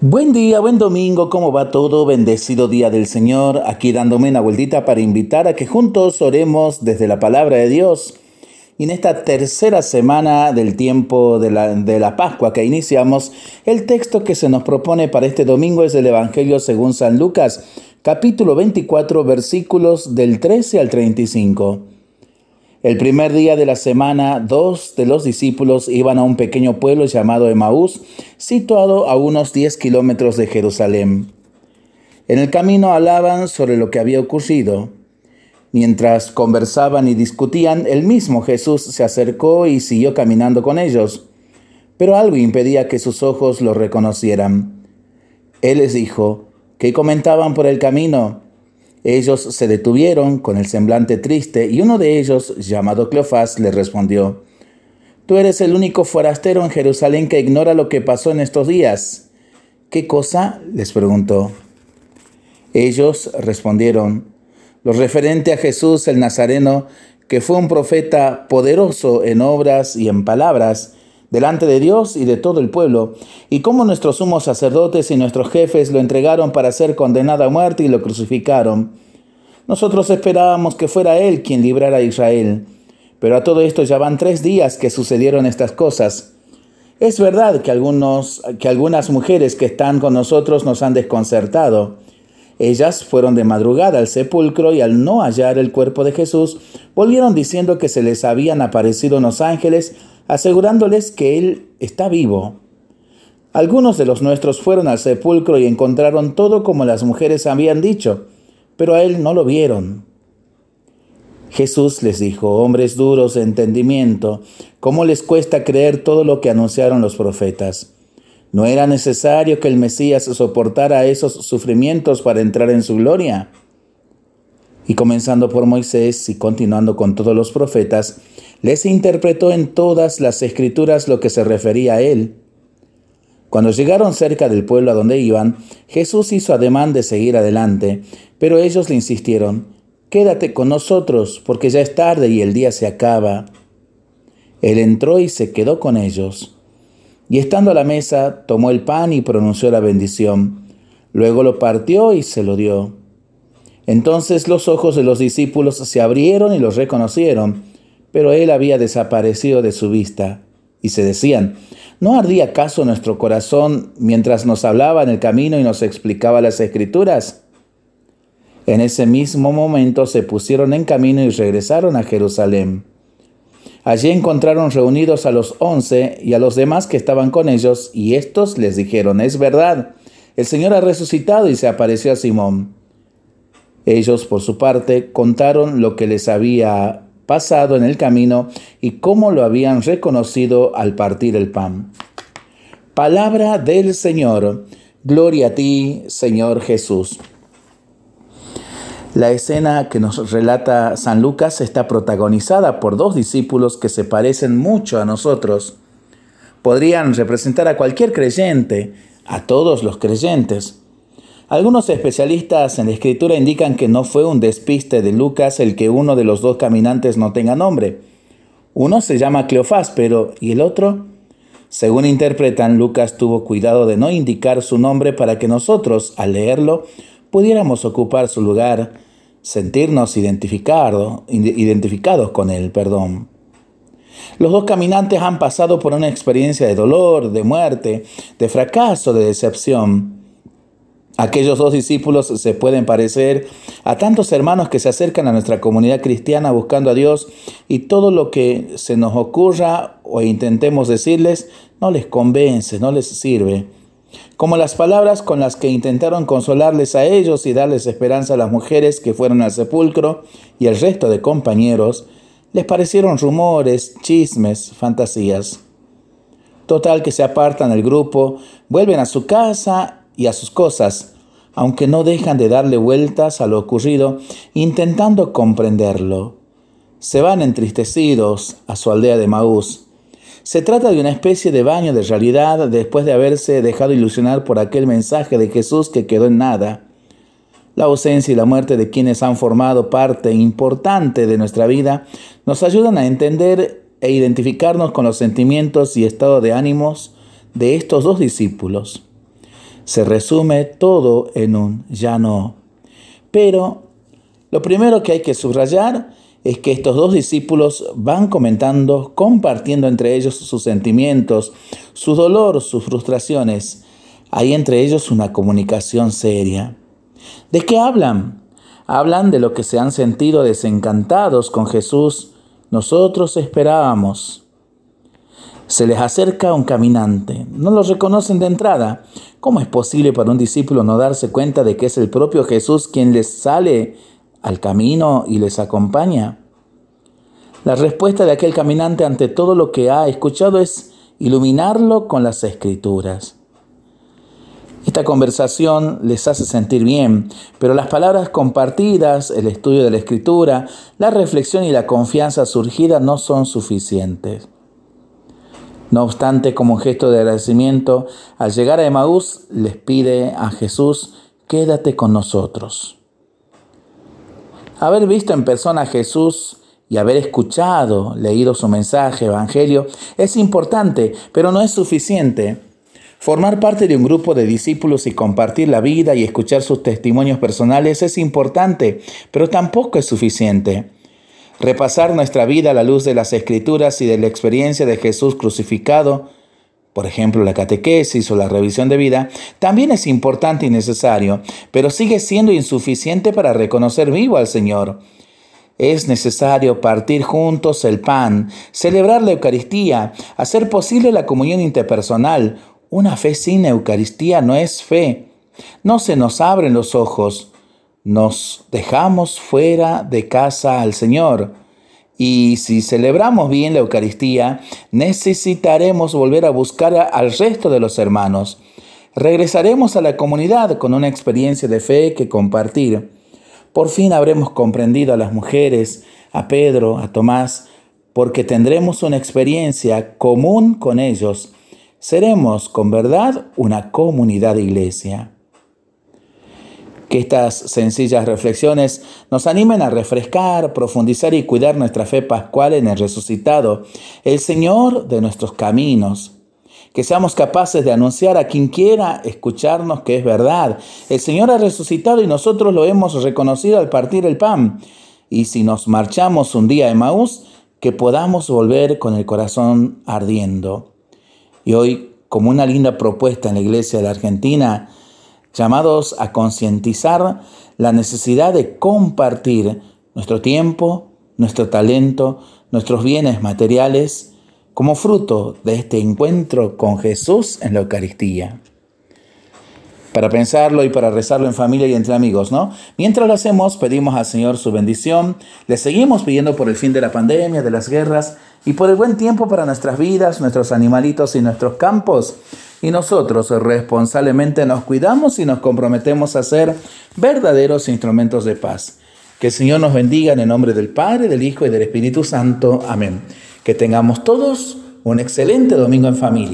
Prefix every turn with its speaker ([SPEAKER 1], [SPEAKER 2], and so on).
[SPEAKER 1] Buen día, buen domingo, ¿cómo va todo? Bendecido día del Señor, aquí dándome una vueltita para invitar a que juntos oremos desde la palabra de Dios. Y en esta tercera semana del tiempo de la, de la Pascua que iniciamos, el texto que se nos propone para este domingo es el Evangelio según San Lucas, capítulo 24, versículos del 13 al 35. El primer día de la semana, dos de los discípulos iban a un pequeño pueblo llamado Emaús, situado a unos 10 kilómetros de Jerusalén. En el camino hablaban sobre lo que había ocurrido. Mientras conversaban y discutían, el mismo Jesús se acercó y siguió caminando con ellos, pero algo impedía que sus ojos lo reconocieran. Él les dijo, ¿qué comentaban por el camino? Ellos se detuvieron con el semblante triste y uno de ellos, llamado Cleofás, le respondió, Tú eres el único forastero en Jerusalén que ignora lo que pasó en estos días. ¿Qué cosa? les preguntó. Ellos respondieron, lo referente a Jesús el Nazareno, que fue un profeta poderoso en obras y en palabras, delante de Dios y de todo el pueblo, y cómo nuestros sumos sacerdotes y nuestros jefes lo entregaron para ser condenado a muerte y lo crucificaron. Nosotros esperábamos que fuera Él quien librara a Israel, pero a todo esto ya van tres días que sucedieron estas cosas. Es verdad que, algunos, que algunas mujeres que están con nosotros nos han desconcertado. Ellas fueron de madrugada al sepulcro y al no hallar el cuerpo de Jesús, volvieron diciendo que se les habían aparecido unos ángeles asegurándoles que Él está vivo. Algunos de los nuestros fueron al sepulcro y encontraron todo como las mujeres habían dicho, pero a Él no lo vieron. Jesús les dijo, hombres duros de entendimiento, ¿cómo les cuesta creer todo lo que anunciaron los profetas? ¿No era necesario que el Mesías soportara esos sufrimientos para entrar en su gloria? Y comenzando por Moisés y continuando con todos los profetas, les interpretó en todas las escrituras lo que se refería a él. Cuando llegaron cerca del pueblo a donde iban, Jesús hizo ademán de seguir adelante, pero ellos le insistieron, Quédate con nosotros, porque ya es tarde y el día se acaba. Él entró y se quedó con ellos. Y estando a la mesa, tomó el pan y pronunció la bendición. Luego lo partió y se lo dio. Entonces los ojos de los discípulos se abrieron y los reconocieron, pero él había desaparecido de su vista. Y se decían, ¿no ardía acaso nuestro corazón mientras nos hablaba en el camino y nos explicaba las escrituras? En ese mismo momento se pusieron en camino y regresaron a Jerusalén. Allí encontraron reunidos a los once y a los demás que estaban con ellos, y estos les dijeron, es verdad, el Señor ha resucitado y se apareció a Simón. Ellos, por su parte, contaron lo que les había pasado en el camino y cómo lo habían reconocido al partir el pan. Palabra del Señor. Gloria a ti, Señor Jesús. La escena que nos relata San Lucas está protagonizada por dos discípulos que se parecen mucho a nosotros. Podrían representar a cualquier creyente, a todos los creyentes. Algunos especialistas en la escritura indican que no fue un despiste de Lucas el que uno de los dos caminantes no tenga nombre. Uno se llama Cleofás, pero ¿y el otro? Según interpretan, Lucas tuvo cuidado de no indicar su nombre para que nosotros, al leerlo, pudiéramos ocupar su lugar, sentirnos identificado, identificados con él, perdón. Los dos caminantes han pasado por una experiencia de dolor, de muerte, de fracaso, de decepción. Aquellos dos discípulos se pueden parecer a tantos hermanos que se acercan a nuestra comunidad cristiana buscando a Dios y todo lo que se nos ocurra o intentemos decirles no les convence, no les sirve como las palabras con las que intentaron consolarles a ellos y darles esperanza a las mujeres que fueron al sepulcro y el resto de compañeros, les parecieron rumores, chismes, fantasías. Total que se apartan del grupo, vuelven a su casa y a sus cosas, aunque no dejan de darle vueltas a lo ocurrido, intentando comprenderlo. Se van entristecidos a su aldea de Maús se trata de una especie de baño de realidad después de haberse dejado ilusionar por aquel mensaje de Jesús que quedó en nada. La ausencia y la muerte de quienes han formado parte importante de nuestra vida nos ayudan a entender e identificarnos con los sentimientos y estado de ánimos de estos dos discípulos. Se resume todo en un ya no. Pero lo primero que hay que subrayar es que estos dos discípulos van comentando, compartiendo entre ellos sus sentimientos, su dolor, sus frustraciones. Hay entre ellos una comunicación seria. ¿De qué hablan? Hablan de lo que se han sentido desencantados con Jesús. Nosotros esperábamos. Se les acerca un caminante. No lo reconocen de entrada. ¿Cómo es posible para un discípulo no darse cuenta de que es el propio Jesús quien les sale al camino y les acompaña? La respuesta de aquel caminante ante todo lo que ha escuchado es iluminarlo con las escrituras. Esta conversación les hace sentir bien, pero las palabras compartidas, el estudio de la escritura, la reflexión y la confianza surgida no son suficientes. No obstante, como gesto de agradecimiento, al llegar a Emaús les pide a Jesús, quédate con nosotros. Haber visto en persona a Jesús y haber escuchado, leído su mensaje, evangelio, es importante, pero no es suficiente. Formar parte de un grupo de discípulos y compartir la vida y escuchar sus testimonios personales es importante, pero tampoco es suficiente. Repasar nuestra vida a la luz de las escrituras y de la experiencia de Jesús crucificado, por ejemplo la catequesis o la revisión de vida, también es importante y necesario, pero sigue siendo insuficiente para reconocer vivo al Señor. Es necesario partir juntos el pan, celebrar la Eucaristía, hacer posible la comunión interpersonal. Una fe sin Eucaristía no es fe. No se nos abren los ojos, nos dejamos fuera de casa al Señor. Y si celebramos bien la Eucaristía, necesitaremos volver a buscar al resto de los hermanos. Regresaremos a la comunidad con una experiencia de fe que compartir. Por fin habremos comprendido a las mujeres, a Pedro, a Tomás, porque tendremos una experiencia común con ellos. Seremos con verdad una comunidad de iglesia. Que estas sencillas reflexiones nos animen a refrescar, profundizar y cuidar nuestra fe pascual en el resucitado, el Señor de nuestros caminos. Que seamos capaces de anunciar a quien quiera escucharnos que es verdad. El Señor ha resucitado y nosotros lo hemos reconocido al partir el pan. Y si nos marchamos un día a Maús, que podamos volver con el corazón ardiendo. Y hoy, como una linda propuesta en la iglesia de la Argentina, llamados a concientizar la necesidad de compartir nuestro tiempo, nuestro talento, nuestros bienes materiales como fruto de este encuentro con Jesús en la Eucaristía. Para pensarlo y para rezarlo en familia y entre amigos, ¿no? Mientras lo hacemos, pedimos al Señor su bendición, le seguimos pidiendo por el fin de la pandemia, de las guerras y por el buen tiempo para nuestras vidas, nuestros animalitos y nuestros campos y nosotros responsablemente nos cuidamos y nos comprometemos a ser verdaderos instrumentos de paz. Que el Señor nos bendiga en el nombre del Padre, del Hijo y del Espíritu Santo. Amén. Que tengamos todos un excelente domingo en familia.